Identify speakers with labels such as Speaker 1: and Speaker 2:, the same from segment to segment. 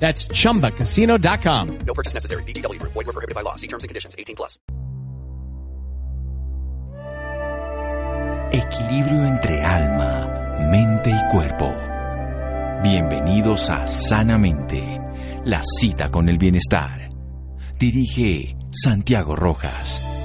Speaker 1: That's chumbacasino.com.
Speaker 2: No purchase necessary. BGW. Void were prohibited by law. See terms and conditions 18 plus.
Speaker 3: Equilibrio entre alma, mente y cuerpo. Bienvenidos a Sanamente, la cita con el bienestar. Dirige Santiago Rojas.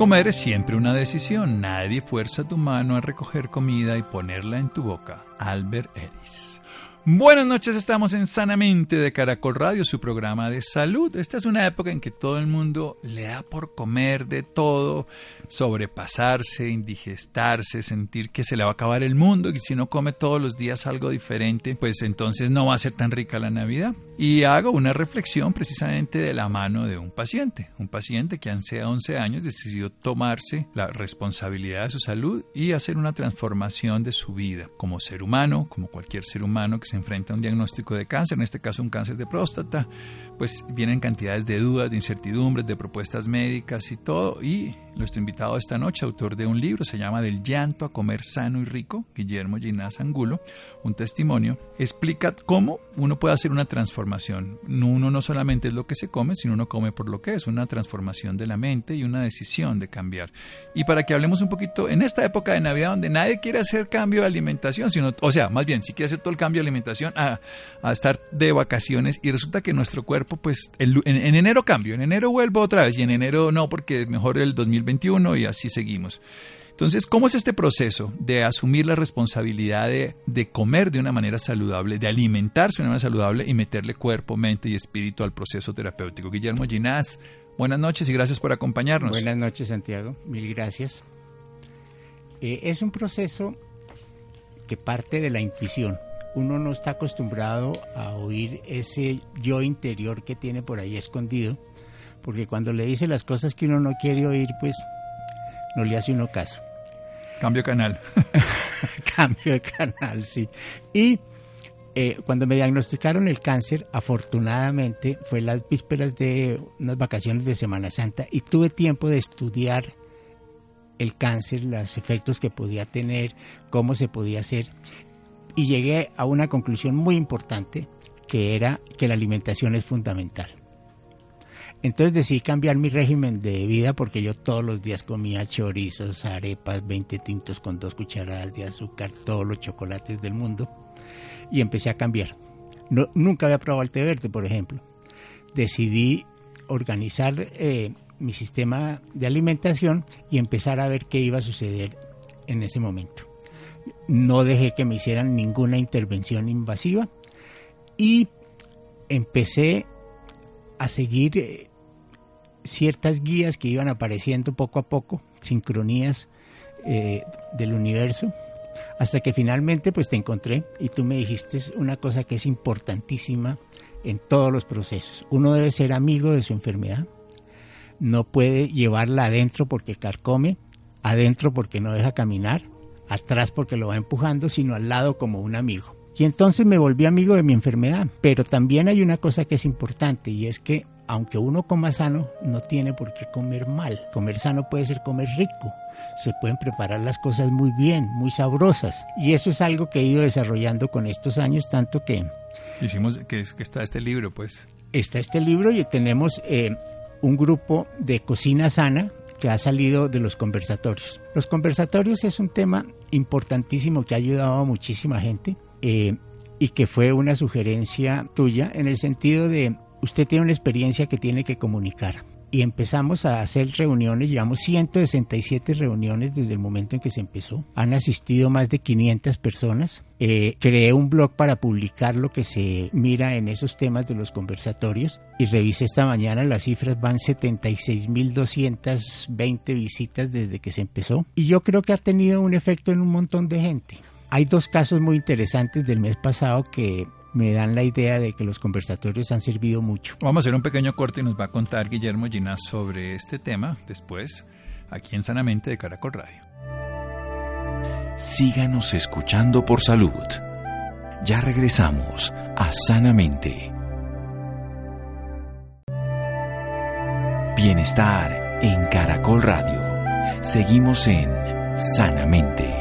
Speaker 4: Comer es siempre una decisión. Nadie fuerza tu mano a recoger comida y ponerla en tu boca. Albert Ellis. Buenas noches, estamos en Sanamente de Caracol Radio, su programa de salud. Esta es una época en que todo el mundo le da por comer de todo, sobrepasarse, indigestarse, sentir que se le va a acabar el mundo y si no come todos los días algo diferente, pues entonces no va a ser tan rica la Navidad. Y hago una reflexión precisamente de la mano de un paciente, un paciente que hace 11 años decidió tomarse la responsabilidad de su salud y hacer una transformación de su vida como ser humano, como cualquier ser humano que se enfrenta a un diagnóstico de cáncer, en este caso un cáncer de próstata, pues vienen cantidades de dudas, de incertidumbres, de propuestas médicas y todo. Y nuestro invitado esta noche, autor de un libro, se llama Del llanto a comer sano y rico, Guillermo Ginás Angulo, un testimonio, explica cómo uno puede hacer una transformación. Uno no solamente es lo que se come, sino uno come por lo que es, una transformación de la mente y una decisión de cambiar. Y para que hablemos un poquito, en esta época de Navidad donde nadie quiere hacer cambio de alimentación, sino, o sea, más bien, si quiere hacer todo el cambio de alimentación a, a estar de vacaciones y resulta que nuestro cuerpo, pues, en, en enero cambio, en enero vuelvo otra vez y en enero no, porque mejor el 2021 y así seguimos. Entonces, ¿cómo es este proceso de asumir la responsabilidad de, de, comer de una manera saludable, de alimentarse de una manera saludable y meterle cuerpo, mente y espíritu al proceso terapéutico? Guillermo Ginás, buenas noches y gracias por acompañarnos.
Speaker 5: Buenas noches, Santiago. Mil gracias. Eh, es un proceso que parte de la intuición. Uno no está acostumbrado a oír ese yo interior que tiene por ahí escondido, porque cuando le dice las cosas que uno no quiere oír, pues no le hace uno caso.
Speaker 4: Cambio canal.
Speaker 5: Cambio de canal, sí. Y eh, cuando me diagnosticaron el cáncer, afortunadamente fue las vísperas de unas vacaciones de Semana Santa y tuve tiempo de estudiar el cáncer, los efectos que podía tener, cómo se podía hacer. Y llegué a una conclusión muy importante, que era que la alimentación es fundamental. Entonces decidí cambiar mi régimen de vida porque yo todos los días comía chorizos, arepas, 20 tintos con dos cucharadas de azúcar, todos los chocolates del mundo. Y empecé a cambiar. Nunca había probado el té verde, por ejemplo. Decidí organizar eh, mi sistema de alimentación y empezar a ver qué iba a suceder en ese momento. No dejé que me hicieran ninguna intervención invasiva y empecé a seguir eh, ciertas guías que iban apareciendo poco a poco, sincronías eh, del universo, hasta que finalmente pues te encontré y tú me dijiste una cosa que es importantísima en todos los procesos. Uno debe ser amigo de su enfermedad, no puede llevarla adentro porque carcome, adentro porque no deja caminar, atrás porque lo va empujando, sino al lado como un amigo. Y entonces me volví amigo de mi enfermedad. Pero también hay una cosa que es importante y es que aunque uno coma sano, no tiene por qué comer mal. Comer sano puede ser comer rico. Se pueden preparar las cosas muy bien, muy sabrosas. Y eso es algo que he ido desarrollando con estos años, tanto que...
Speaker 4: Hicimos que, que está este libro, pues.
Speaker 5: está este libro y tenemos eh, un grupo de cocina sana que ha salido de los conversatorios. Los conversatorios es un tema importantísimo que ha ayudado a muchísima gente eh, y que fue una sugerencia tuya en el sentido de usted tiene una experiencia que tiene que comunicar y empezamos a hacer reuniones, llevamos 167 reuniones desde el momento en que se empezó, han asistido más de 500 personas, eh, creé un blog para publicar lo que se mira en esos temas de los conversatorios y revisé esta mañana las cifras, van 76.220 visitas desde que se empezó. Y yo creo que ha tenido un efecto en un montón de gente. Hay dos casos muy interesantes del mes pasado que me dan la idea de que los conversatorios han servido mucho.
Speaker 4: Vamos a hacer un pequeño corte y nos va a contar Guillermo Ginás sobre este tema después, aquí en Sanamente de Caracol Radio.
Speaker 3: Síganos escuchando por salud. Ya regresamos a Sanamente. Bienestar en Caracol Radio. Seguimos en Sanamente.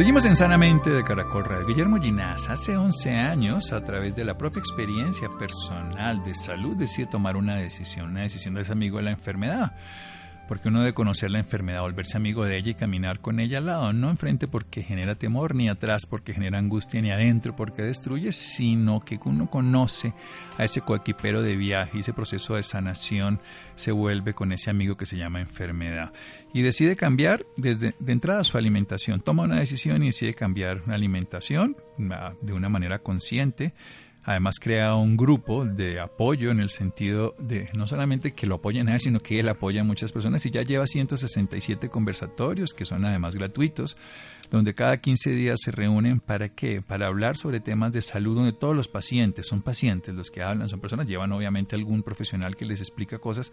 Speaker 4: Seguimos en Sanamente de Caracol Radio. Guillermo Ginás hace 11 años, a través de la propia experiencia personal de salud, decide tomar una decisión, una decisión de ese amigo de la enfermedad porque uno debe conocer la enfermedad, volverse amigo de ella y caminar con ella al lado, no enfrente porque genera temor, ni atrás porque genera angustia, ni adentro porque destruye, sino que uno conoce a ese coequipero de viaje y ese proceso de sanación se vuelve con ese amigo que se llama enfermedad. Y decide cambiar desde de entrada su alimentación, toma una decisión y decide cambiar una alimentación ah, de una manera consciente, Además crea un grupo de apoyo en el sentido de no solamente que lo apoyen a él, sino que él apoya a muchas personas y ya lleva 167 conversatorios que son además gratuitos, donde cada 15 días se reúnen para qué? Para hablar sobre temas de salud donde todos los pacientes, son pacientes los que hablan, son personas, llevan obviamente algún profesional que les explica cosas,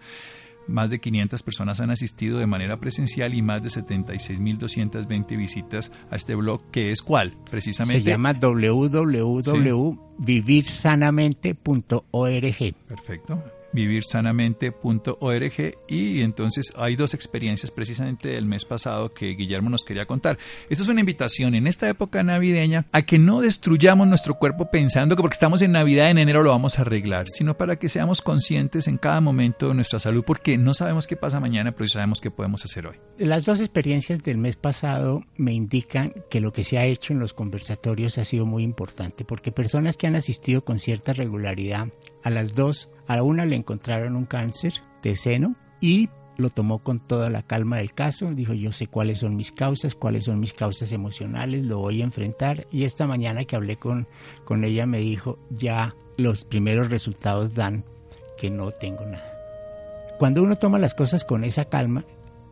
Speaker 4: más de 500 personas han asistido de manera presencial y más de 76.220 visitas a este blog, que es cuál, precisamente.
Speaker 5: Se llama www.vivirsanamente.org.
Speaker 4: Perfecto vivirsanamente.org y entonces hay dos experiencias precisamente del mes pasado que Guillermo nos quería contar. Esta es una invitación en esta época navideña a que no destruyamos nuestro cuerpo pensando que porque estamos en Navidad en enero lo vamos a arreglar, sino para que seamos conscientes en cada momento de nuestra salud porque no sabemos qué pasa mañana, pero sí sabemos qué podemos hacer hoy.
Speaker 5: Las dos experiencias del mes pasado me indican que lo que se ha hecho en los conversatorios ha sido muy importante porque personas que han asistido con cierta regularidad a las dos a una le encontraron un cáncer de seno y lo tomó con toda la calma del caso, dijo yo sé cuáles son mis causas, cuáles son mis causas emocionales, lo voy a enfrentar y esta mañana que hablé con, con ella me dijo ya los primeros resultados dan que no tengo nada. Cuando uno toma las cosas con esa calma,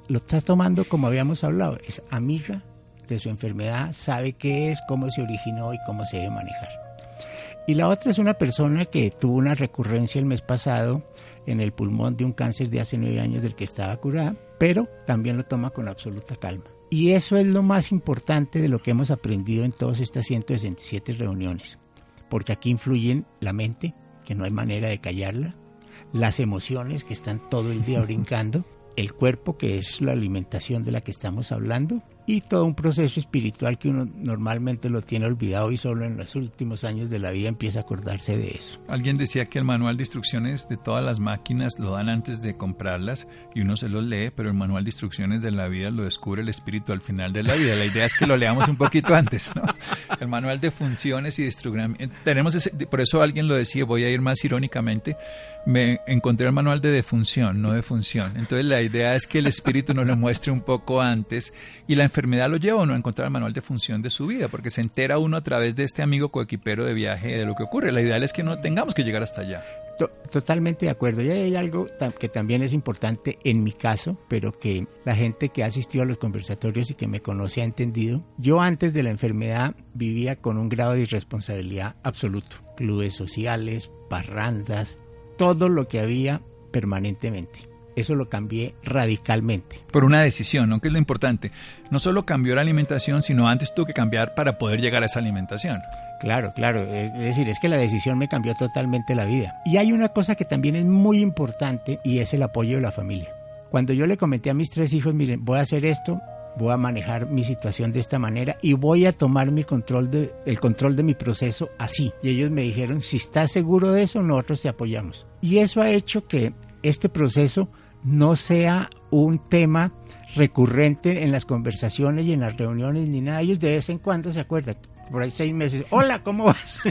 Speaker 5: lo está tomando como habíamos hablado, es amiga de su enfermedad, sabe qué es, cómo se originó y cómo se debe manejar. Y la otra es una persona que tuvo una recurrencia el mes pasado en el pulmón de un cáncer de hace nueve años del que estaba curada, pero también lo toma con absoluta calma. Y eso es lo más importante de lo que hemos aprendido en todas estas 167 reuniones, porque aquí influyen la mente, que no hay manera de callarla, las emociones que están todo el día brincando, el cuerpo, que es la alimentación de la que estamos hablando, y todo un proceso espiritual que uno normalmente lo tiene olvidado y solo en los últimos años de la vida empieza a acordarse de eso.
Speaker 4: Alguien decía que el manual de instrucciones de todas las máquinas lo dan antes de comprarlas y uno se los lee, pero el manual de instrucciones de la vida lo descubre el espíritu al final de la vida. La idea es que lo leamos un poquito antes, ¿no? El manual de funciones y de eh, Tenemos ese, por eso alguien lo decía, voy a ir más irónicamente, me encontré el manual de defunción, no de función. Entonces la idea es que el espíritu nos lo muestre un poco antes y la enfermedad lo lleva uno a encontrar el manual de función de su vida, porque se entera uno a través de este amigo coequipero de viaje de lo que ocurre. La idea es que no tengamos que llegar hasta allá.
Speaker 5: Totalmente de acuerdo. Y hay algo que también es importante en mi caso, pero que la gente que ha asistido a los conversatorios y que me conoce ha entendido. Yo antes de la enfermedad vivía con un grado de irresponsabilidad absoluto. Clubes sociales, parrandas, todo lo que había permanentemente eso lo cambié radicalmente.
Speaker 4: Por una decisión, ¿no? Que es lo importante. No solo cambió la alimentación, sino antes tuvo que cambiar para poder llegar a esa alimentación.
Speaker 5: Claro, claro. Es decir, es que la decisión me cambió totalmente la vida. Y hay una cosa que también es muy importante y es el apoyo de la familia. Cuando yo le comenté a mis tres hijos, miren, voy a hacer esto, voy a manejar mi situación de esta manera y voy a tomar mi control de, el control de mi proceso así. Y ellos me dijeron, si estás seguro de eso, nosotros te apoyamos. Y eso ha hecho que este proceso no sea un tema recurrente en las conversaciones y en las reuniones ni nada. Ellos de vez en cuando se acuerdan, por ahí seis meses, hola, ¿cómo vas?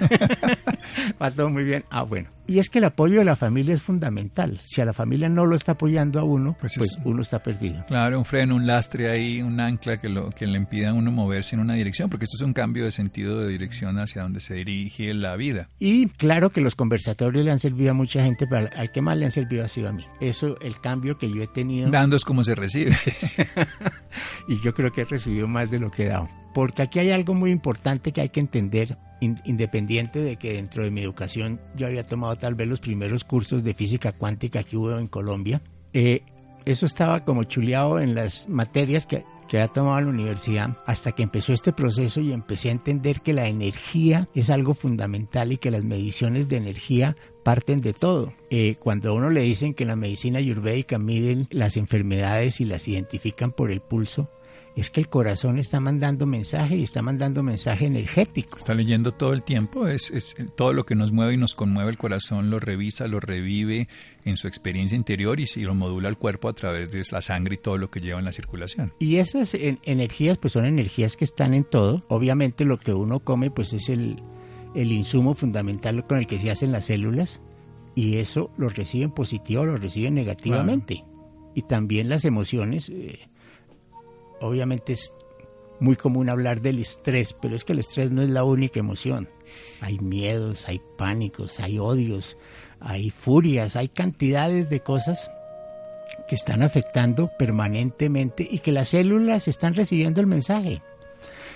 Speaker 5: Va todo muy bien. Ah, bueno. Y es que el apoyo de la familia es fundamental. Si a la familia no lo está apoyando a uno, pues,
Speaker 4: Pues
Speaker 5: uno está perdido.
Speaker 4: Claro, un freno, un lastre ahí, un ancla que, lo, que le impida a uno moverse en una dirección, porque esto es un cambio de sentido de dirección hacia donde se dirige la vida.
Speaker 5: Y claro que los conversatorios le han servido a mucha gente, pero al- que más le han servido ha sido a mí. Eso, el cambio que yo he tenido.
Speaker 4: Dando es como se recibe.
Speaker 5: y yo creo que he recibido más de lo que he dado. Porque aquí hay algo muy importante que hay que entender, in- independiente de que dentro de mi educación yo había tomado tal vez los primeros cursos de física cuántica que hubo en Colombia. Eh, eso estaba como chuleado en las materias que, que había tomado en la universidad hasta que empezó este proceso y empecé a entender que la energía es algo fundamental y que las mediciones de energía parten de todo. Eh, cuando a uno le dicen que la medicina ayurvédica miden las enfermedades y las identifican por el pulso, es que el corazón está mandando mensaje y está mandando mensaje energético.
Speaker 4: Está leyendo todo el tiempo, es, es todo lo que nos mueve y nos conmueve el corazón, lo revisa, lo revive en su experiencia interior y, lo modula el cuerpo a través de la sangre y todo lo que lleva en la circulación.
Speaker 5: Y esas en- energías, pues son energías que están en todo. Obviamente lo que uno come, pues es el, el insumo fundamental con el que se hacen las células. Y eso lo reciben positivo o lo reciben negativamente. Y también las emociones. eh, obviamente es muy común hablar del estrés, pero es que el estrés no es la única emoción. Hay miedos, hay pánicos, hay odios, hay furias, hay cantidades de cosas que están afectando permanentemente y que las células están recibiendo el mensaje.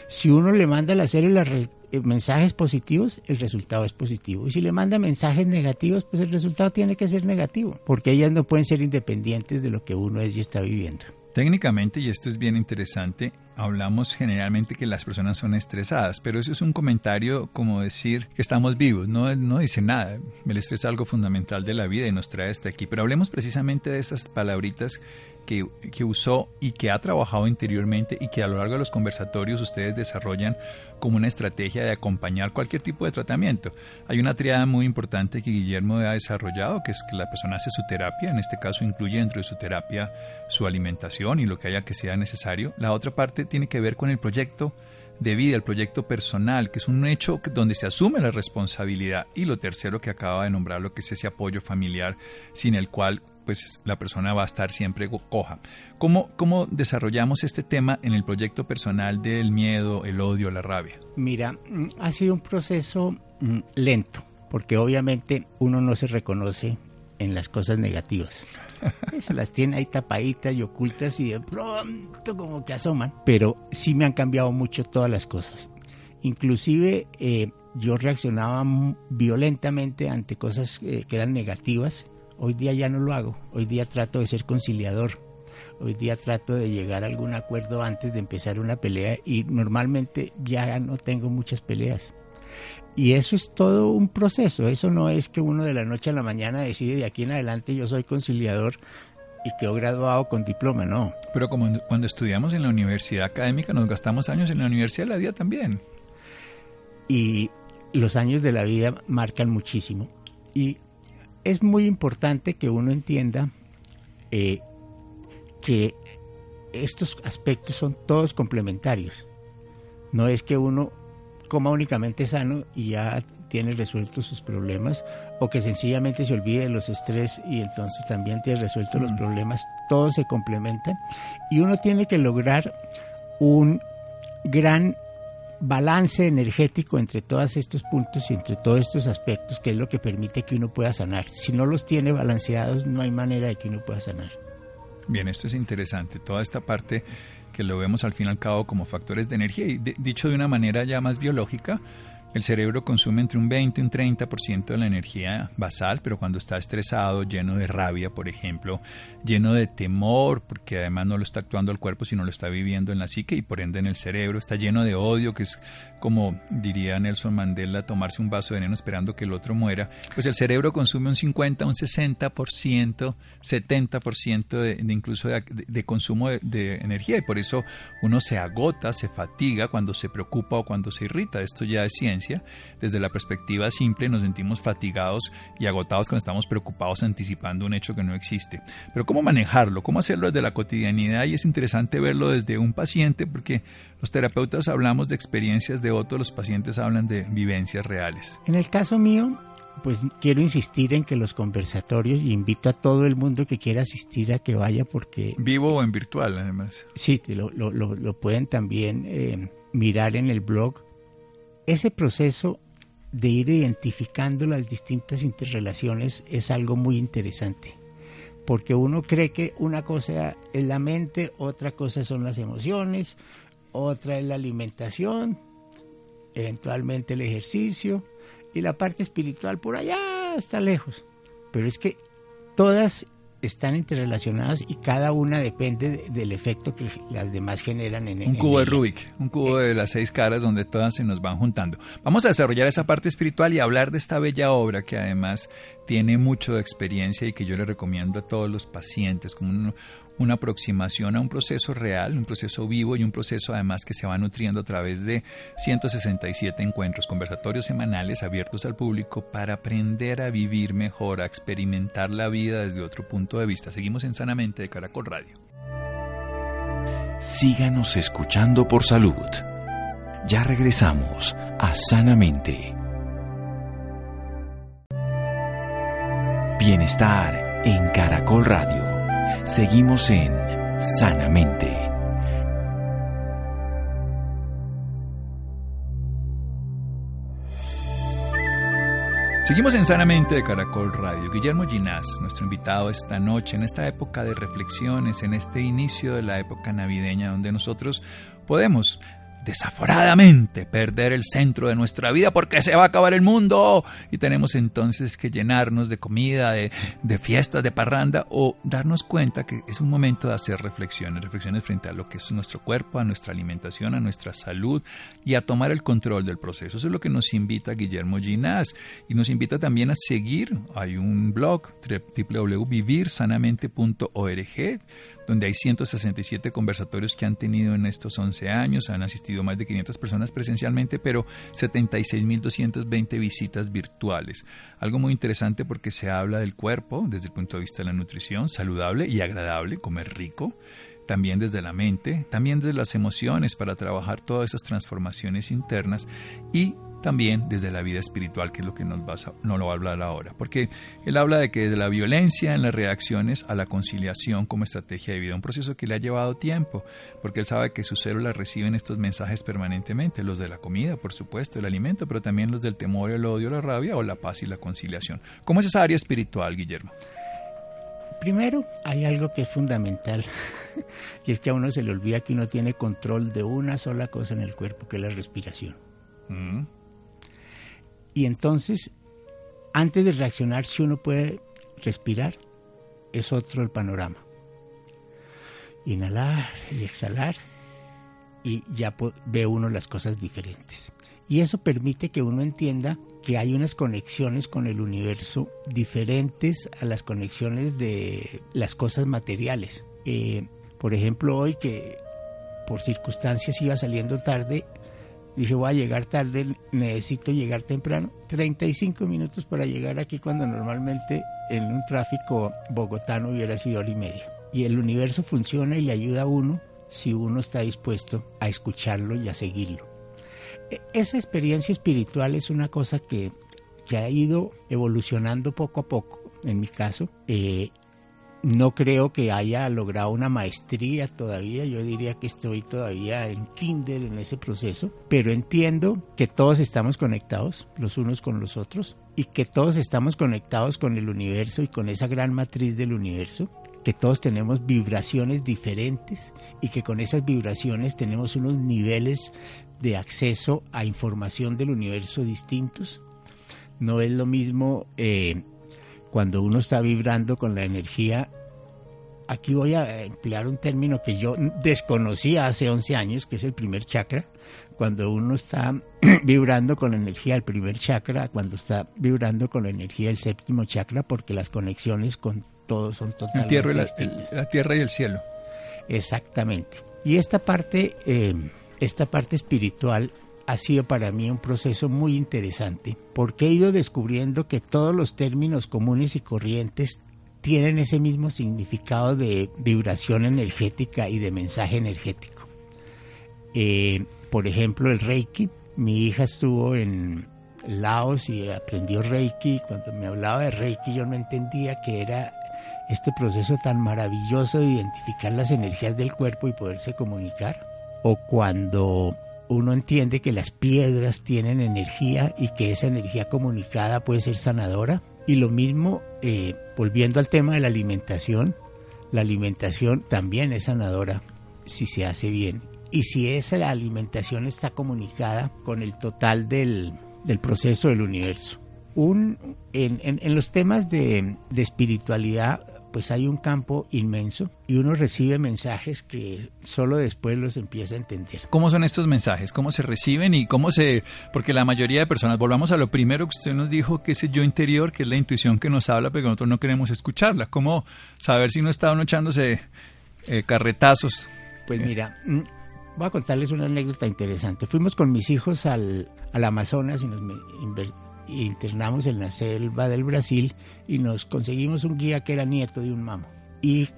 Speaker 5: Si uno le manda a las células eh, mensajes positivos, el resultado es positivo. Y si le manda mensajes negativos, pues el resultado tiene que ser negativo, porque ellas no pueden ser independientes de lo que uno es y está viviendo.
Speaker 4: Técnicamente, y esto es bien interesante, hablamos generalmente que las personas son estresadas, pero eso es un comentario como decir que estamos vivos, no, no dice nada. El estrés es algo fundamental de la vida y nos trae hasta aquí. Pero hablemos precisamente de esas palabritas que, usó y que ha trabajado interiormente y que a lo largo de los conversatorios ustedes desarrollan como una estrategia de acompañar cualquier tipo de tratamiento. Hay una triada muy importante que Guillermo ha desarrollado, que es que la persona hace su terapia, en este caso incluye dentro de su terapia su alimentación y lo que haya que sea necesario. La otra parte tiene que ver con el proyecto de vida, el proyecto personal, que es un hecho donde se asume la responsabilidad. Y lo tercero que acaba de nombrar, lo que es ese apoyo familiar, sin el cual pues la persona va a estar siempre coja. ¿Cómo, ¿Cómo desarrollamos este tema en el proyecto personal del miedo, el odio, la rabia?
Speaker 5: Mira, mm, ha sido un proceso mm, lento, porque obviamente uno no se reconoce en las cosas negativas. Se las tiene ahí tapaditas y ocultas y de pronto como que asoman. Pero sí me han cambiado mucho todas las cosas. Inclusive eh, yo reaccionaba violentamente ante cosas eh, que eran negativas. Hoy día ya no lo hago. Hoy día trato de ser conciliador. Hoy día trato de llegar a algún acuerdo antes de empezar una pelea y normalmente ya no tengo muchas peleas. Y eso es todo un proceso, eso no es que uno de la noche a la mañana decide de aquí en adelante yo soy conciliador y quedo graduado con diploma, no.
Speaker 4: Pero como cuando estudiamos en la universidad académica, nos gastamos años en la universidad de la vida también.
Speaker 5: Y los años de la vida marcan muchísimo. Y es muy importante que uno entienda eh, que estos aspectos son todos complementarios. No es que uno coma únicamente sano y ya tiene resueltos sus problemas o que sencillamente se olvide de los estrés y entonces también tiene resueltos los problemas. Todos se complementan y uno tiene que lograr un gran balance energético entre todos estos puntos y entre todos estos aspectos, que es lo que permite que uno pueda sanar. Si no los tiene balanceados, no hay manera de que uno pueda sanar.
Speaker 4: Bien, esto es interesante. Toda esta parte que lo vemos al fin y al cabo como factores de energía y dicho de una manera ya más biológica, El cerebro consume entre un 20 y un 30% de la energía basal, pero cuando está estresado, lleno de rabia, por ejemplo, lleno de temor, porque además no lo está actuando el cuerpo, sino lo está viviendo en la psique y por ende en el cerebro, está lleno de odio, que es como diría Nelson Mandela, tomarse un vaso de veneno esperando que el otro muera, pues el cerebro consume un 50, un 60%, 70% de, de incluso de, consumo de, de, energía y por eso uno se agota, se fatiga cuando se preocupa o cuando se irrita. Esto ya es ciencia. Desde la perspectiva simple nos sentimos fatigados y agotados cuando estamos preocupados anticipando un hecho que no existe. Pero ¿cómo manejarlo? ¿Cómo hacerlo desde la cotidianidad? Y es interesante verlo desde un paciente porque los terapeutas hablamos de experiencias de otros, los pacientes hablan de vivencias reales.
Speaker 5: En el caso mío, pues quiero insistir en que los conversatorios, y invito a todo el mundo que quiera asistir a que vaya porque...
Speaker 4: Vivo o en virtual, además.
Speaker 5: Sí, lo, lo, lo pueden también eh, mirar en el blog. Ese proceso de ir identificando las distintas interrelaciones es algo muy interesante, porque uno cree que una cosa es la mente, otra cosa son las emociones, otra es la alimentación, eventualmente el ejercicio y la parte espiritual por allá está lejos. Pero es que todas están interrelacionadas y cada una depende del efecto que las demás generan en
Speaker 4: Un cubo de Rubik, un cubo de las seis caras donde todas se nos van juntando. Vamos a desarrollar esa parte espiritual y hablar de esta bella obra que además tiene mucho de experiencia y que yo le recomiendo a todos los pacientes como un, una aproximación a un proceso real, un proceso vivo y un proceso además que se va nutriendo a través de 167 encuentros conversatorios semanales abiertos al público para aprender a vivir mejor, a experimentar la vida desde otro punto de vista. Seguimos en Sanamente de Caracol Radio.
Speaker 3: Síganos escuchando por salud. Ya regresamos a Sanamente. Bienestar en Caracol Radio. Seguimos en Sanamente.
Speaker 4: Seguimos en Sanamente de Caracol Radio. Guillermo Ginás, nuestro invitado esta noche, en esta época de reflexiones, en este inicio de la época navideña, donde nosotros podemos desaforadamente perder el centro de nuestra vida porque se va a acabar el mundo y tenemos entonces que llenarnos de comida, de, de, fiestas, de parranda o darnos cuenta que es un momento de hacer reflexiones, reflexiones frente a lo que es nuestro cuerpo, a nuestra alimentación, a nuestra salud y a tomar el control del proceso. Eso es lo que nos invita Guillermo Ginás y nos invita también a seguir. Hay un blog www.vivirsanamente.org donde hay 167 conversatorios que han tenido en estos 11 años, han asistido más de 500 personas presencialmente, pero 76.220 visitas virtuales. Algo muy interesante porque se habla del cuerpo desde el punto de vista de la nutrición, saludable y agradable, comer rico, también desde la mente, también desde las emociones para trabajar todas esas transformaciones internas y también desde la vida espiritual, que es lo que nos, va a, no lo va a hablar ahora. Porque él habla de que de la violencia en las reacciones a la conciliación como estrategia de vida, un proceso que le ha llevado tiempo, porque él sabe que sus células reciben estos mensajes permanentemente, los de la comida, por supuesto, el alimento, pero también los del temor, el odio, la rabia o la paz y la conciliación. ¿Cómo es esa área espiritual, Guillermo?
Speaker 5: Primero, hay algo que es fundamental, y es que a uno se le olvida que uno tiene control de una sola cosa en el cuerpo, que es la respiración. Mm. Y entonces, antes de reaccionar, si uno puede respirar, es otro el panorama. Inhalar y exhalar y ya ve uno las cosas diferentes. Y eso permite que uno entienda que hay unas conexiones con el universo diferentes a las conexiones de las cosas materiales. Eh, por ejemplo, hoy que por circunstancias iba saliendo tarde, Dije, voy a llegar tarde, necesito llegar temprano. 35 minutos para llegar aquí cuando normalmente en un tráfico bogotano hubiera sido hora y media. Y el universo funciona y le ayuda a uno si uno está dispuesto a escucharlo y a seguirlo. Esa experiencia espiritual es una cosa que, que ha ido evolucionando poco a poco, en mi caso, eh, no creo que haya logrado una maestría todavía, yo diría que estoy todavía en kinder en ese proceso, pero entiendo que todos estamos conectados los unos con los otros y que todos estamos conectados con el universo y con esa gran matriz del universo, que todos tenemos vibraciones diferentes y que con esas vibraciones tenemos unos niveles de acceso a información del universo distintos. No es lo mismo eh, cuando uno está vibrando con la energía. Aquí voy a emplear un término que yo desconocía hace 11 años, que es el primer chakra. Cuando uno está vibrando con la energía del primer chakra, cuando está vibrando con la energía del séptimo chakra, porque las conexiones con todo son totalmente
Speaker 4: tierra, la, la tierra y el cielo.
Speaker 5: Exactamente. Y esta parte, eh, esta parte espiritual ha sido para mí un proceso muy interesante porque he ido descubriendo que todos los términos comunes y corrientes tienen ese mismo significado de vibración energética y de mensaje energético. Eh, por ejemplo, el Reiki. Mi hija estuvo en Laos y aprendió Reiki. Cuando me hablaba de Reiki yo no entendía que era este proceso tan maravilloso de identificar las energías del cuerpo y poderse comunicar. O cuando uno entiende que las piedras tienen energía y que esa energía comunicada puede ser sanadora. Y lo mismo, eh, volviendo al tema de la alimentación, la alimentación también es sanadora si se hace bien. Y si esa alimentación está comunicada con el total del, del proceso del universo. Un, en, en- en los temas de, de espiritualidad, pues hay un campo inmenso y uno recibe mensajes que solo después los empieza a entender.
Speaker 4: ¿Cómo son estos mensajes? ¿Cómo se reciben y cómo se...? Porque la mayoría de personas, volvamos a lo primero que usted nos dijo, que es el yo interior, que es la intuición que nos habla, pero que nosotros no queremos escucharla. ¿Cómo saber si no está uno echándose eh, carretazos?
Speaker 5: Pues mira, mm, voy a contarles una anécdota interesante. Fuimos con mis hijos al, al Amazonas y nos internamos en la selva del Brasil y nos conseguimos un guía que era nieto de un mamo. Y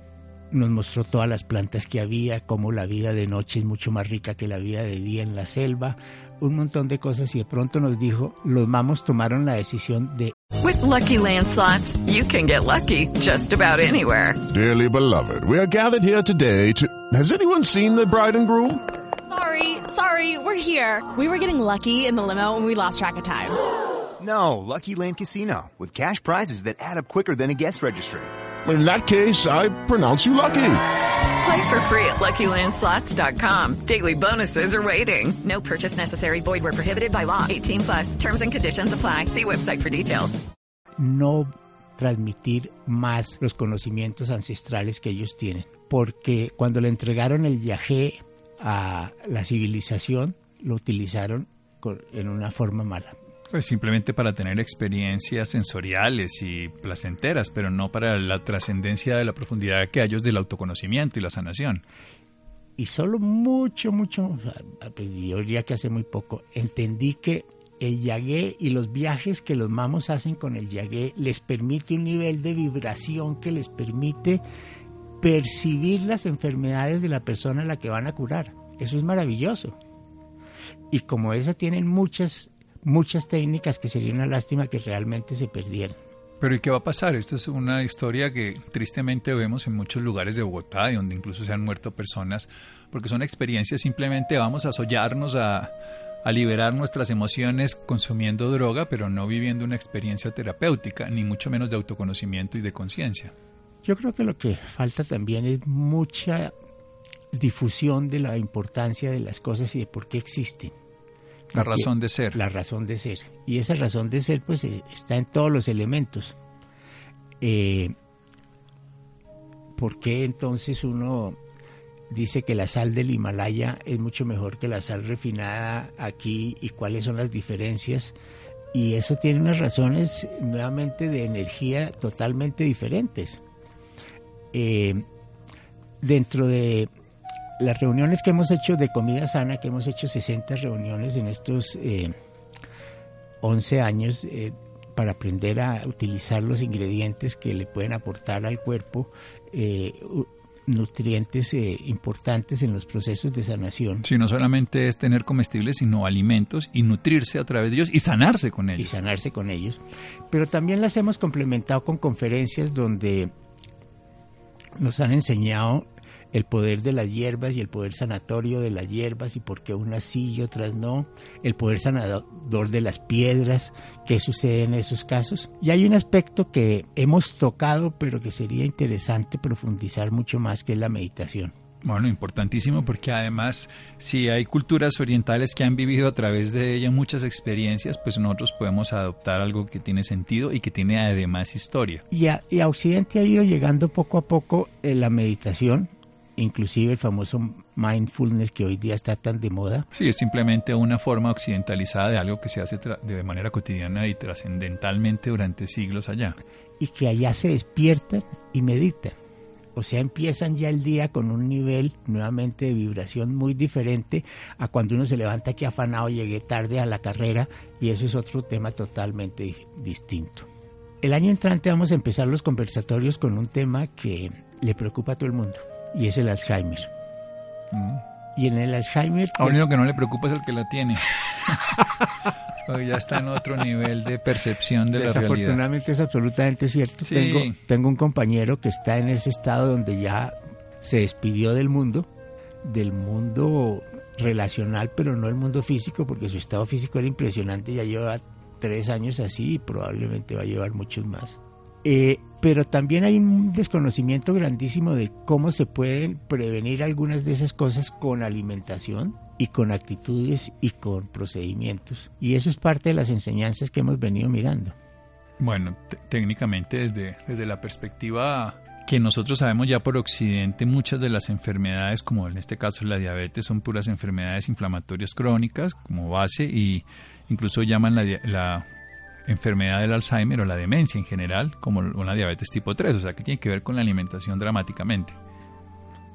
Speaker 5: nos mostró todas las plantas que había, cómo la vida de noche es mucho más rica que la vida de día en la selva, un montón de cosas y de pronto nos dijo, los mamos tomaron la decisión de
Speaker 6: With Lucky Land slots, you can get lucky just about anywhere.
Speaker 7: Dearly beloved, we are gathered here today to. Has anyone seen the bride and groom?
Speaker 8: Sorry, sorry, we're here. We were getting lucky in the limo and we lost track of time.
Speaker 9: No, Lucky Land Casino, with cash prizes that add up quicker than a guest registry.
Speaker 7: In that case, I pronounce you lucky.
Speaker 6: Play for free at LuckyLandSlots.com. Daily bonuses are waiting. No purchase necessary. Void where prohibited by law. 18 plus. Terms and conditions apply. See website for details.
Speaker 5: no transmitir más los conocimientos ancestrales que ellos tienen. Porque cuando le entregaron el yagé a la civilización, lo utilizaron en una forma mala.
Speaker 4: Pues simplemente para tener experiencias sensoriales y placenteras, pero no para la trascendencia de la profundidad que hay del autoconocimiento y la sanación.
Speaker 5: Y solo mucho, mucho, yo diría que hace muy poco, entendí que el yagué y los viajes que los mamos hacen con el yagué les permite un nivel de vibración que les permite percibir las enfermedades de la persona a la que van a curar. Eso es maravilloso. Y como esa tienen muchas, muchas técnicas que sería una lástima que realmente se perdieran.
Speaker 4: Pero ¿y qué va a pasar? Esta es una historia que tristemente vemos en muchos lugares de Bogotá, y donde incluso se han muerto personas, porque son experiencias simplemente vamos a sollarnos, a, a liberar nuestras emociones consumiendo droga, pero no viviendo una experiencia terapéutica, ni mucho menos de autoconocimiento y de conciencia.
Speaker 5: Yo creo que lo que falta también es mucha difusión de la importancia de las cosas y de por qué existen.
Speaker 4: La razón de ser.
Speaker 5: La razón de ser. Y esa razón de ser pues eh, está en todos los elementos. Eh, ¿Por qué entonces uno dice que la sal del Himalaya es mucho mejor que la sal refinada aquí y cuáles son las diferencias? Y eso tiene unas razones nuevamente de energía totalmente diferentes. Eh, dentro de las reuniones que hemos hecho de comida sana, que hemos hecho 60 reuniones en estos eh, 11 años eh, para aprender a utilizar los ingredientes que le pueden aportar al cuerpo eh, nutrientes eh, importantes en los procesos de sanación.
Speaker 4: Si no solamente es tener comestibles, sino alimentos y nutrirse a través de ellos y sanarse con
Speaker 5: y
Speaker 4: ellos.
Speaker 5: sanarse con ellos. Pero también las hemos complementado con conferencias donde nos han enseñado el poder de las hierbas y el poder sanatorio de las hierbas y por qué unas sí y otras no, el poder sanador de las piedras, qué sucede en esos casos. Y hay un aspecto que hemos tocado pero que sería interesante profundizar mucho más, que es la meditación.
Speaker 4: Bueno, importantísimo porque además si hay culturas orientales que han vivido a través de ella muchas experiencias, pues nosotros podemos adoptar algo que tiene sentido y que tiene además historia.
Speaker 5: Y a, y a Occidente ha ido llegando poco a poco eh, la meditación, inclusive el famoso mindfulness que hoy día está tan de moda.
Speaker 4: Sí, es simplemente una forma occidentalizada de algo que se hace de manera cotidiana y trascendentalmente durante siglos allá.
Speaker 5: Y que allá se despiertan y meditan. O sea, empiezan ya el día con un nivel nuevamente de vibración muy diferente a cuando uno se levanta aquí afanado, llegué tarde a la carrera y eso es otro tema totalmente distinto. El año entrante vamos a empezar los conversatorios con un tema que le preocupa a todo el mundo y es el Alzheimer. Mm. Y en el Alzheimer...
Speaker 4: Lo único que no le preocupa es el que la tiene. ya está en otro nivel de percepción de la realidad.
Speaker 5: Desafortunadamente es absolutamente cierto. Tengo, tengo un compañero que está en ese estado donde ya se despidió del mundo, del mundo relacional, pero no el mundo físico, porque su estado físico era impresionante, ya lleva tres años así y probablemente va a llevar muchos más. Eh, pero también hay un desconocimiento grandísimo de cómo se pueden prevenir algunas de esas cosas con alimentación y con actitudes y con procedimientos. Y eso es parte de las enseñanzas que hemos venido mirando.
Speaker 4: Bueno, técnicamente desde, desde la perspectiva que nosotros sabemos ya por Occidente, muchas de las enfermedades, como en este caso la diabetes, son puras enfermedades inflamatorias crónicas como base y incluso llaman la, la enfermedad del Alzheimer o la demencia en general como una diabetes tipo 3, o sea que tiene que ver con la alimentación dramáticamente.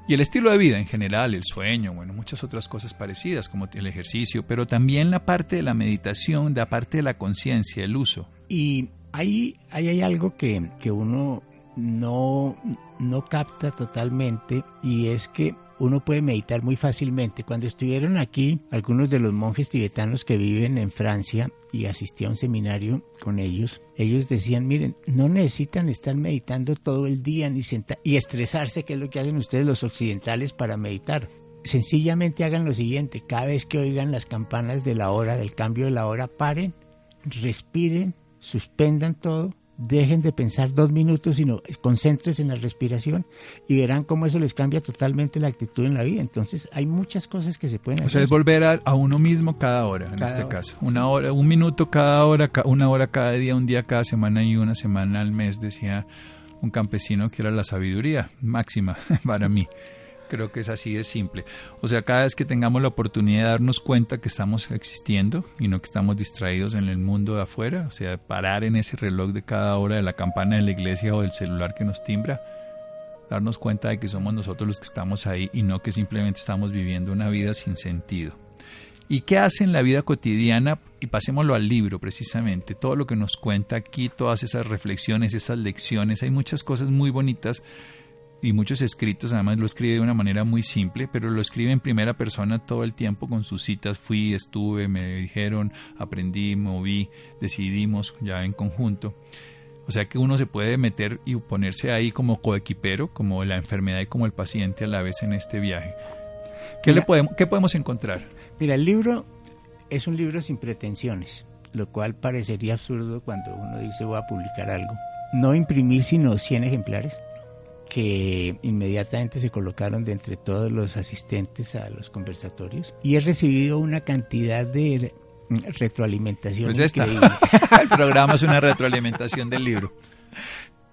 Speaker 4: Y el estilo de vida en general, el sueño, bueno, muchas otras cosas parecidas como el ejercicio, pero también la parte de la meditación, la parte de la conciencia, el uso.
Speaker 5: Y ahí, ahí hay algo que, que uno no, no capta totalmente y es que uno puede meditar muy fácilmente. Cuando estuvieron aquí, algunos de los monjes tibetanos que viven en Francia y asistí a un seminario con ellos, ellos decían, miren, no necesitan estar meditando todo el día ni y estresarse, que es lo que hacen ustedes los occidentales para meditar. Sencillamente hagan lo siguiente, cada vez que oigan las campanas de la hora, del cambio de la hora, paren, respiren, suspendan todo dejen de pensar dos minutos, sino concéntrense en la respiración y verán cómo eso les cambia totalmente la actitud en la vida. Entonces hay muchas cosas que se pueden hacer.
Speaker 4: O sea, es volver a, uno mismo cada hora, en este caso. Una hora, un minuto cada hora, una hora cada día, un día cada semana y una semana al mes, decía un campesino que era la sabiduría máxima para mí. Creo que es así de simple. O sea, cada vez que tengamos la oportunidad de darnos cuenta que estamos existiendo y no que estamos distraídos en el mundo de afuera, o sea, parar en ese reloj de cada hora de la campana de la iglesia o del celular que nos timbra, darnos cuenta de que somos nosotros los que estamos ahí y no que simplemente estamos viviendo una vida sin sentido. ¿Y qué hace en la vida cotidiana? Y pasémoslo al libro precisamente, todo lo que nos cuenta aquí, todas esas reflexiones, esas lecciones, hay muchas cosas muy bonitas y muchos escritos, además lo escribe de una manera muy simple, pero lo escribe en primera persona todo el tiempo con sus citas, fui, estuve, me dijeron, aprendí, moví, decidimos ya en conjunto. O sea que uno se puede meter y ponerse ahí como coequipero, como la enfermedad y como el paciente a la vez en este viaje. ¿Qué, le podemos, qué podemos encontrar?
Speaker 5: Mira, el libro es un libro sin pretensiones, lo cual parecería absurdo cuando uno dice voy a publicar algo. No imprimir sino 100 ejemplares que inmediatamente se colocaron de entre todos los asistentes a los conversatorios y he recibido una cantidad de retroalimentación
Speaker 4: pues El programa es una retroalimentación del libro.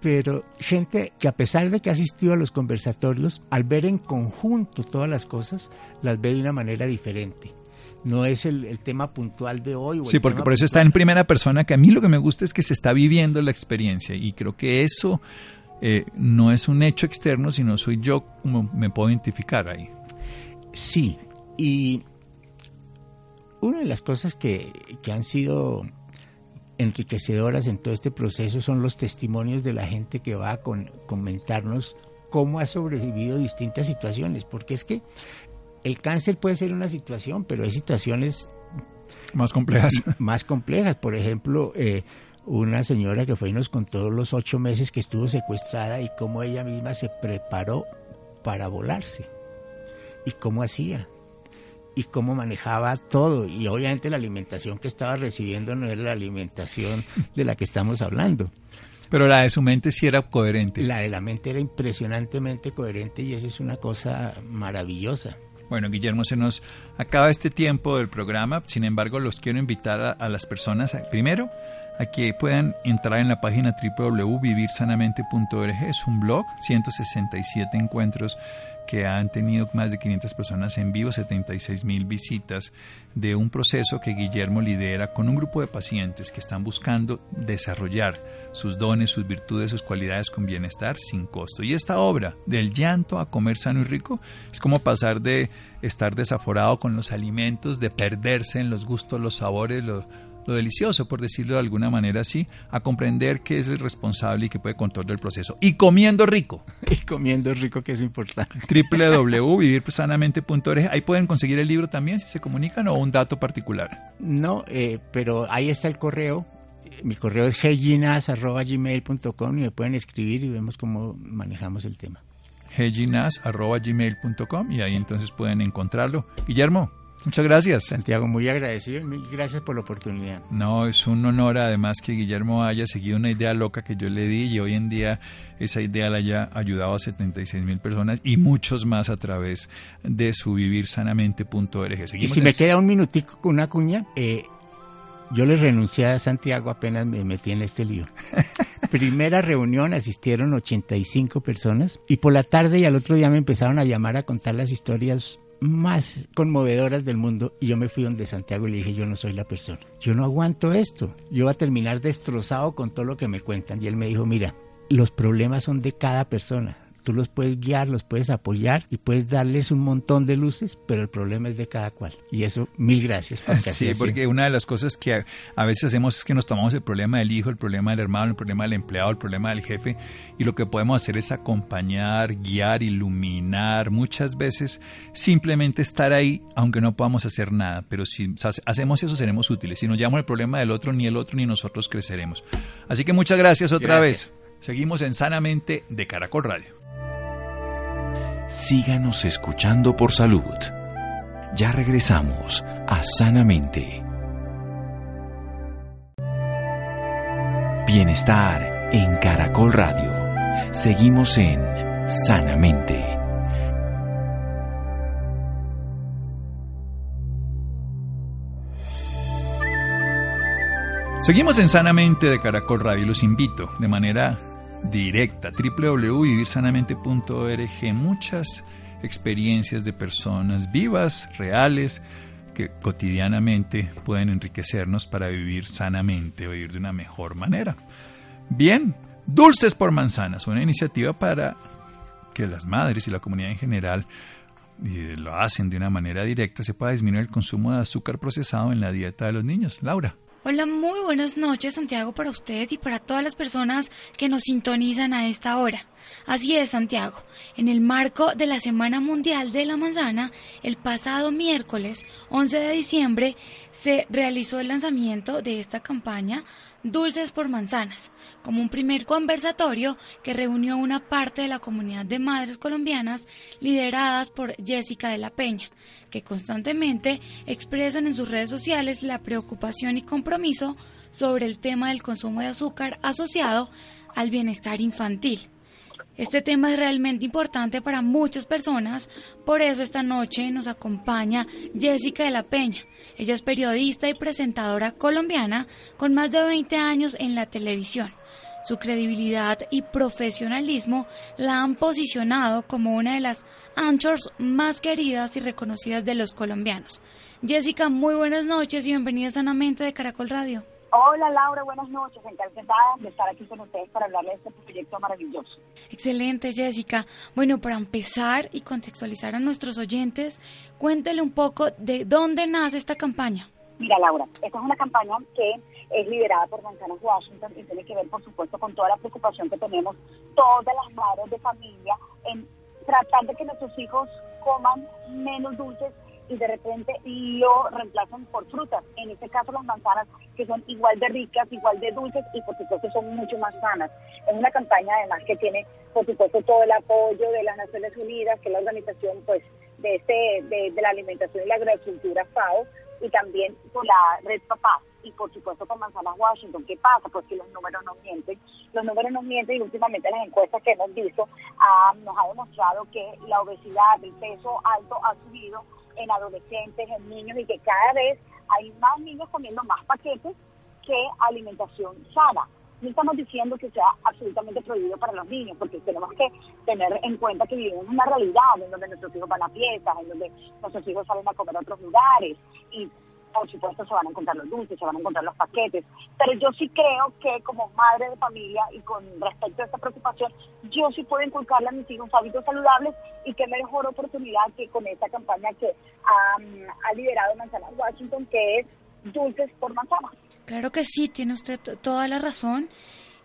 Speaker 5: Pero gente que a pesar de que ha asistido a los conversatorios, al ver en conjunto todas las cosas, las ve de una manera diferente no es el, tema puntual de hoy.
Speaker 4: sí, porque por eso está en primera persona, que a mí lo que me gusta es que se está viviendo la experiencia y creo que eso eh, no es un hecho externo, sino soy yo como me puedo identificar ahí.
Speaker 5: Sí, y una de las cosas que, han sido enriquecedoras en todo este proceso son los testimonios de la gente que va a comentarnos cómo ha sobrevivido distintas situaciones, porque es que el cáncer puede ser una situación, pero hay situaciones
Speaker 4: más complejas.
Speaker 5: Más complejas, por ejemplo, eh, una señora que fue y nos contó los ocho meses que estuvo secuestrada y cómo ella misma se preparó para volarse y cómo hacía y cómo manejaba todo y obviamente la alimentación que estaba recibiendo no era la alimentación de la que estamos hablando
Speaker 4: Pero la de su mente sí era coherente.
Speaker 5: La de la mente era impresionantemente coherente y eso es una cosa maravillosa.
Speaker 4: Bueno, Guillermo, se nos acaba este tiempo del programa. Sin embargo, los quiero invitar a, a las personas, a- primero, a que puedan entrar en la página www.vivirsanamente.org. Es un blog, 167 encuentros que han tenido más de 500 personas en vivo, 76 mil visitas, de un proceso que Guillermo lidera con un grupo de pacientes que están buscando desarrollar sus dones, sus virtudes, sus cualidades con bienestar sin costo. Y esta obra, del llanto a comer sano y rico, es como pasar de estar desaforado con los alimentos, de perderse en los gustos, los sabores, lo, lo delicioso, por decirlo de alguna manera así, a comprender que es el responsable y que puede controlar el proceso. Y comiendo rico.
Speaker 5: Y comiendo rico, que es importante.
Speaker 4: www.vivirsanamente.org. Ahí pueden conseguir el libro también si se comunican o un dato particular.
Speaker 5: No, eh, pero ahí está el correo. Mi correo es heyinas.gmail.com y me pueden escribir y vemos cómo manejamos el tema.
Speaker 4: heginas.gmail.com y ahí entonces pueden encontrarlo. Guillermo, muchas gracias.
Speaker 5: Santiago, muy agradecido. Mil gracias por la oportunidad.
Speaker 4: No, es un honor además que Guillermo haya seguido una idea loca que yo le di y hoy en día esa idea la haya ayudado a 76 mil personas y muchos más a través de su vivirsanamente.org.
Speaker 5: Y si
Speaker 4: en-
Speaker 5: me queda un minutico con una cuña, eh, yo le renuncié a Santiago apenas me metí en este lío. Primera reunión asistieron 85 personas y por la tarde y al otro día me empezaron a llamar a contar las historias más conmovedoras del mundo y yo me fui donde Santiago y le dije yo no soy la persona, yo no aguanto esto, yo voy a terminar destrozado con todo lo que me cuentan. Y él me dijo mira, los problemas son de cada persona, tú los puedes guiar, los puedes apoyar y puedes darles un montón de luces, pero el problema es de cada cual y eso mil gracias.
Speaker 4: Sí, porque una de las cosas que a, a veces hacemos es que nos tomamos el problema del hijo, el problema del hermano, el problema del empleado, el problema del jefe, y lo que podemos hacer es acompañar, guiar, iluminar, muchas veces simplemente estar ahí, aunque no podamos hacer nada, pero si hace- hacemos eso seremos útiles. Si nos llamamos el problema del otro, ni el otro ni nosotros creceremos. Así que muchas gracias otra
Speaker 5: Gracias.
Speaker 4: vez. Seguimos en Sanamente de Caracol Radio.
Speaker 3: Síganos escuchando por salud. Ya regresamos a Sanamente. Bienestar en Caracol Radio. Seguimos en Sanamente.
Speaker 4: Seguimos en Sanamente de Caracol Radio y los invito de manera directa www.vivirsanamente.org muchas experiencias de personas vivas, reales, que cotidianamente pueden enriquecernos para vivir sanamente, vivir de una mejor manera. Bien, Dulces por Manzanas, una iniciativa para que las madres y la comunidad en general y lo hacen de una manera directa, se pueda disminuir el consumo de azúcar procesado en la dieta de los niños. Laura.
Speaker 10: Hola, muy buenas noches Santiago para usted y para todas las personas que nos sintonizan a esta hora. Así es, Santiago. En el marco de la Semana Mundial de la Manzana, el pasado miércoles 11 de diciembre se realizó el lanzamiento de esta campaña Dulces por Manzanas, como un primer conversatorio que reunió una parte de la comunidad de madres colombianas lideradas por Jessica de la Peña, que constantemente expresan en sus redes sociales la preocupación y compromiso sobre el tema del consumo de azúcar asociado al bienestar infantil. Este tema es realmente importante para muchas personas, por eso esta noche nos acompaña Jessica de la Peña. Ella es periodista y presentadora colombiana con más de 20 años en la televisión. Su credibilidad y profesionalismo la han posicionado como una de las anchors más queridas y reconocidas de los colombianos. Jessica, muy buenas noches y bienvenida sanamente de Caracol Radio.
Speaker 11: Hola Laura, buenas noches. Encantada de estar aquí con ustedes para hablarles de este proyecto maravilloso.
Speaker 10: Excelente, Jessica. Bueno, para empezar y contextualizar a nuestros oyentes, cuéntele un poco de dónde nace esta campaña.
Speaker 11: Mira Laura, esta es una campaña que es liderada por Manzanas Washington y tiene que ver, por supuesto, con toda la preocupación que tenemos todas las madres de familia en tratar de que nuestros hijos coman menos dulces y de repente lo reemplazan por frutas. En este caso las manzanas que son igual de ricas, igual de dulces y por supuesto son mucho más sanas. Es una campaña además que tiene por supuesto todo el apoyo de las Naciones Unidas, que es la organización pues de este de, la alimentación y la agricultura FAO y también con la red papá y por supuesto con Manzanas Washington. ¿Qué pasa? Pues que los números no mienten. Los números no mienten y últimamente las encuestas que hemos visto ah, nos ha demostrado que la obesidad, el peso alto ha subido en adolescentes, en niños y que cada vez hay más niños comiendo más paquetes que alimentación sana. No estamos diciendo que sea absolutamente prohibido para los niños, porque tenemos que tener en cuenta que vivimos en una realidad en donde nuestros hijos van a fiestas, en donde nuestros hijos salen a comer a otros lugares y por supuesto se van a encontrar los dulces, se van a encontrar los paquetes, pero yo sí creo que como madre de familia y con respecto a esta preocupación, yo sí puedo inculcarle a mis hijos hábitos saludables y qué mejor oportunidad que con esta campaña que ha liderado Manzana Washington, que es Dulces por Manzana.
Speaker 10: Claro que sí, tiene usted toda la razón.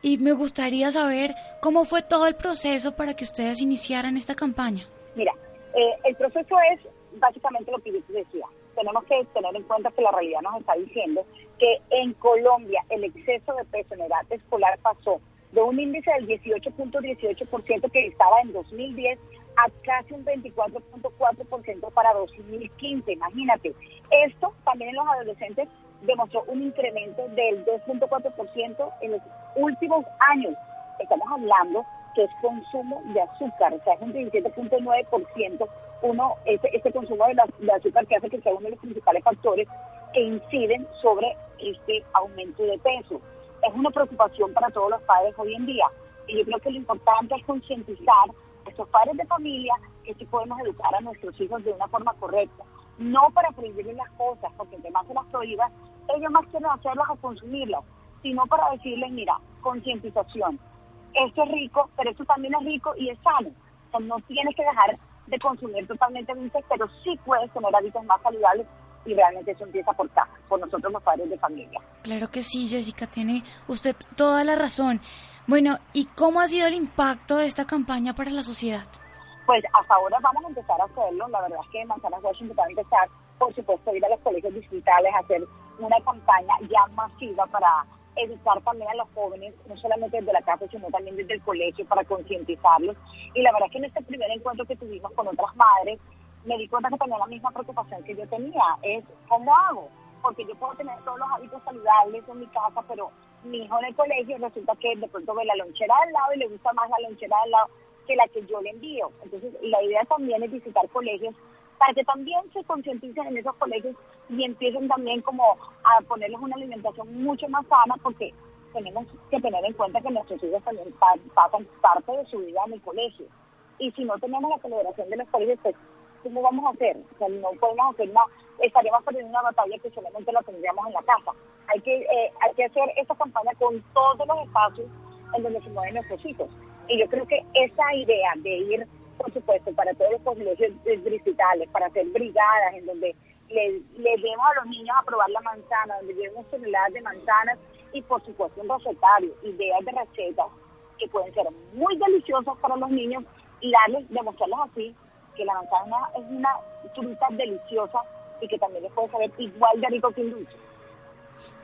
Speaker 10: Y me gustaría saber cómo fue todo el proceso para que ustedes iniciaran esta campaña.
Speaker 11: Mira, eh, el proceso es básicamente lo que yo te decía. Tenemos que tener en cuenta que la realidad nos está diciendo que en Colombia el exceso de peso en edad escolar pasó de un índice del 18.18% que estaba en 2010 a casi un 24.4% para 2015. Imagínate. Esto también en los adolescentes demostró un incremento del 2.4% en los últimos años. Estamos hablando que es consumo de azúcar, o sea, es un 17.9% uno, este, este consumo de, de, azúcar que hace que sea uno de los principales factores que inciden sobre este aumento de peso. Es una preocupación para todos los padres hoy en día y yo creo que lo importante es concientizar a estos padres de familia que sí podemos educar a nuestros hijos de una forma correcta no para prohibirles las cosas, porque entre más se las prohíbas, ellos más quieren hacerlas o consumirlas, sino para decirles, mira, concientización, esto es rico, pero esto también es rico y es sano. O no tienes que dejar de consumir totalmente dulces, pero sí puedes tener hábitos más saludables y realmente eso empieza por casa, por nosotros los padres de familia.
Speaker 10: Claro que sí, Jessica, tiene usted toda la razón. Bueno, ¿y cómo ha sido el impacto de esta campaña para la sociedad?
Speaker 11: pues hasta ahora vamos a empezar a hacerlo. La verdad es que Manzanas Washington va a empezar, por supuesto, a ir a los colegios distritales a hacer una campaña ya masiva para educar también a los jóvenes, no solamente desde la casa, sino también desde el colegio para concientizarlos. Y la verdad es que en este primer encuentro que tuvimos con otras madres, me di cuenta que tenía la misma preocupación que yo tenía, es cómo hago, porque yo puedo tener todos los hábitos saludables en mi casa, pero mi hijo en el colegio resulta que de pronto ve la lonchera al lado y le gusta más la lonchera al lado que la que yo le envío. Entonces, la idea también es visitar colegios para que también se concienticen en esos colegios y empiecen también como a ponerles una alimentación mucho más sana porque tenemos que tener en cuenta que nuestros hijos también pasan parte de su vida en el colegio. Y si no tenemos la celebración de los colegios, pues, ¿cómo vamos a hacer? O sea, no podemos hacer nada, estaríamos perdiendo una batalla que solamente la tendríamos en la casa. Hay que, eh, hay que hacer esta campaña con todos los espacios en donde se mueven nuestros hijos. Y yo creo que esa idea de ir, por supuesto, para todos los colegios distritales, para hacer brigadas en donde le, le demos a los niños a probar la manzana, donde llevemos toneladas de manzanas y, por supuesto, un recetario, ideas de recetas que pueden ser muy deliciosas para los niños y darles, demostrarles así que la manzana es una fruta deliciosa y que también les puede saber igual de rico que un dulce.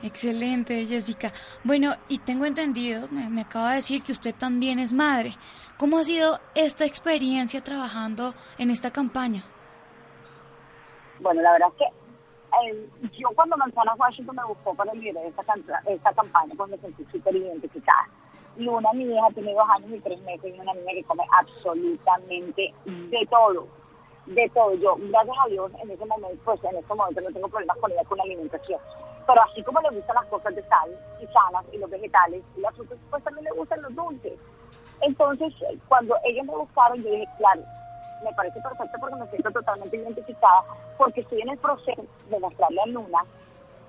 Speaker 10: Excelente, Jessica. Bueno, y tengo entendido, me, acaba de decir que usted también es madre. ¿Cómo ha sido esta experiencia trabajando en esta campaña?
Speaker 11: Bueno, la verdad es que eh, yo cuando Manzana Washington me buscó para liderar esta, esta campaña, pues me sentí súper identificada. Y una mi hija tiene dos años y tres meses y una niña que come absolutamente de todo, de todo. Yo, gracias a Dios, en ese momento, pues en este momento no tengo problemas con ella con la alimentación pero así como le gustan las cosas de sal y sanas y los vegetales y las frutas, pues también le gustan los dulces. Entonces, cuando ellos me buscaron, yo dije, claro, me parece perfecto porque me siento totalmente identificada, porque estoy en el proceso de mostrarle a Luna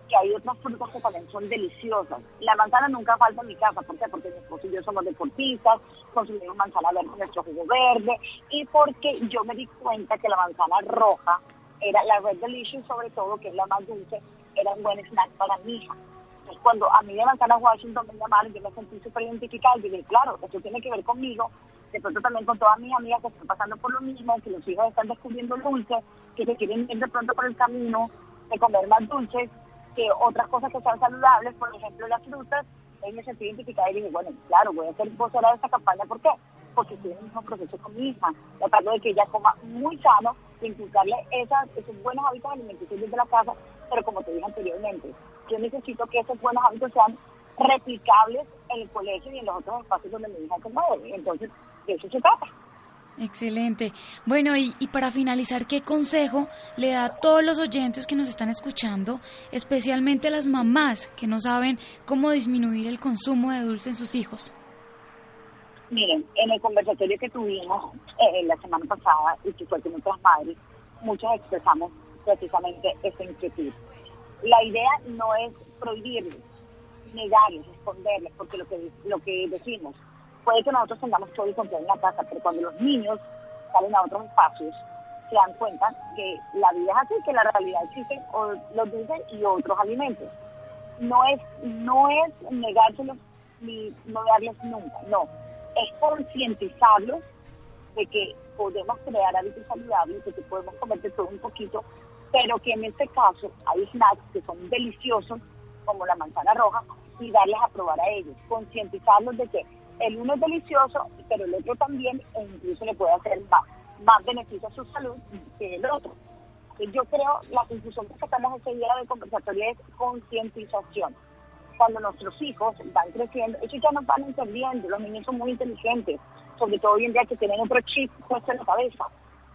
Speaker 11: que hay otras frutas que también son deliciosas. La manzana nunca falta en mi casa, ¿por? Porque mi esposo y yo somos deportistas, consumimos manzana verde con nuestro jugo verde, y porque yo me di cuenta que la manzana roja era la Red Delicious, sobre todo, que es la más dulce, era un buen snack para mi hija. Entonces, cuando a mí de Manzana Washington me llamaron, yo me sentí súper identificada y dije, claro, esto tiene que ver conmigo, de pronto también con todas mis amigas que están pasando por lo mismo, que los hijos están descubriendo dulces, que se quieren ir de pronto por el camino de comer más dulces, que otras cosas que sean saludables, por ejemplo las frutas, ahí me sentí identificada y dije, bueno, claro, voy a ser vocera de esta campaña, ¿por qué? Porque estoy en el mismo proceso con mi hija, tratando de que ella coma muy sano, de inculcarle esas, esos buenos hábitos alimenticios desde la casa pero como te dije anteriormente, yo necesito que esos buenos hábitos sean replicables en el colegio y en los otros espacios donde mi hija se mueve. Entonces, de eso se trata.
Speaker 10: Excelente. Bueno, y, y, para finalizar, ¿qué consejo le da a todos los oyentes que nos están escuchando, especialmente a las mamás que no saben cómo disminuir el consumo de dulce en sus hijos?
Speaker 11: Miren, en el conversatorio que tuvimos eh, la semana pasada y que fue con otras madres, muchas expresamos precisamente esa inquietud. La idea no es prohibirles, negarles, esconderles, porque lo que, lo que decimos, puede que nosotros tengamos todo el control en la casa, pero cuando los niños salen a otros espacios, se dan cuenta que la vida es así, que la realidad existe los dulces y otros alimentos. No es, no es negárselos ni no darles nunca, no. Es concientizarlos de que podemos crear hábitos saludables, de que podemos comer de todo un poquito, pero que en este caso hay snacks que son deliciosos, como la manzana roja, y darles a probar a ellos, concientizarlos de que el uno es delicioso, pero el otro también, e incluso le puede hacer más, más beneficio a su salud que el otro. Yo creo, la conclusión que sacamos ese día de conversatorio es concientización. Cuando nuestros hijos van creciendo, ellos ya nos van entendiendo, los niños son muy inteligentes, sobre todo hoy en día que tienen otro chip puesto en la cabeza.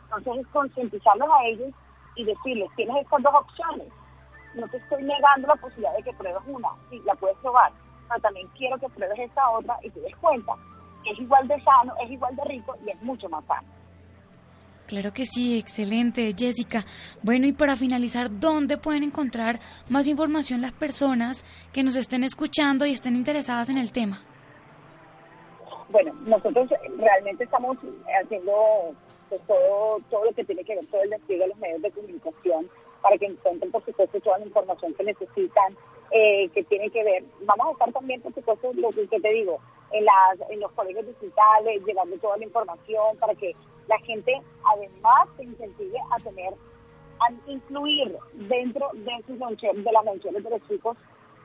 Speaker 11: Entonces es concientizarlos a ellos y decirles, tienes estas dos opciones. No te estoy negando la posibilidad de que pruebes una, sí, la puedes probar, pero también quiero que pruebes esta otra y te des cuenta que es igual de sano, es igual de rico y es mucho más sano.
Speaker 10: Claro que sí, excelente, Jessica. Bueno, y para finalizar, ¿dónde pueden encontrar más información las personas que nos estén escuchando y estén interesadas en el tema?
Speaker 11: Bueno, nosotros realmente estamos haciendo todo, todo lo que tiene que ver, todo el despliegue de los medios de comunicación para que encuentren, por supuesto, toda la información que necesitan, eh, que tiene que ver. Vamos a estar también, por supuesto, lo que te digo, en, las, en los colegios digitales, llevando toda la información para que la gente, además, se incentive a tener, a incluir dentro de, sus de las menciones de los chicos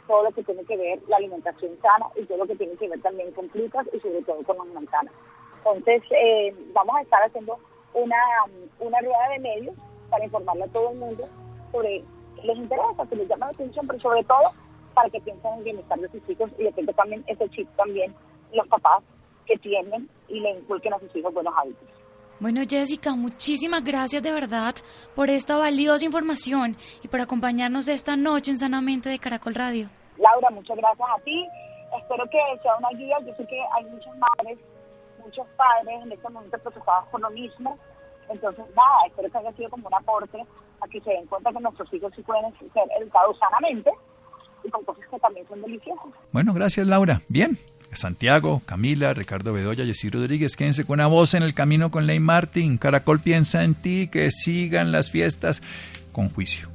Speaker 11: todo lo que tiene que ver la alimentación sana y todo lo que tiene que ver también con frutas y sobre todo con las manzanas. Entonces, eh, vamos a estar haciendo una, una rueda de medios para informarle a todo el mundo sobre les interesa, que les llama la atención, pero sobre todo para que piensen en el bienestar de sus hijos y de repente también ese chip también los papás que tienen y le inculquen a sus hijos buenos hábitos.
Speaker 10: Bueno, Jessica, muchísimas gracias de verdad por esta valiosa información y por acompañarnos esta noche en Sanamente de Caracol Radio.
Speaker 11: Laura, muchas gracias a ti. Espero que sea una guía. Yo sé que hay muchas madres, muchos padres en este momento preocupados por lo mismo entonces, nada, espero que haya sido como un aporte a que se den cuenta que nuestros hijos sí pueden ser educados sanamente y con cosas que también son deliciosas.
Speaker 4: Bueno, gracias Laura. Bien. Santiago, Camila, Ricardo Bedoya, Jessy Rodríguez, quédense con una voz en el camino con Ley Martin. Caracol piensa en ti, que sigan las fiestas con juicio.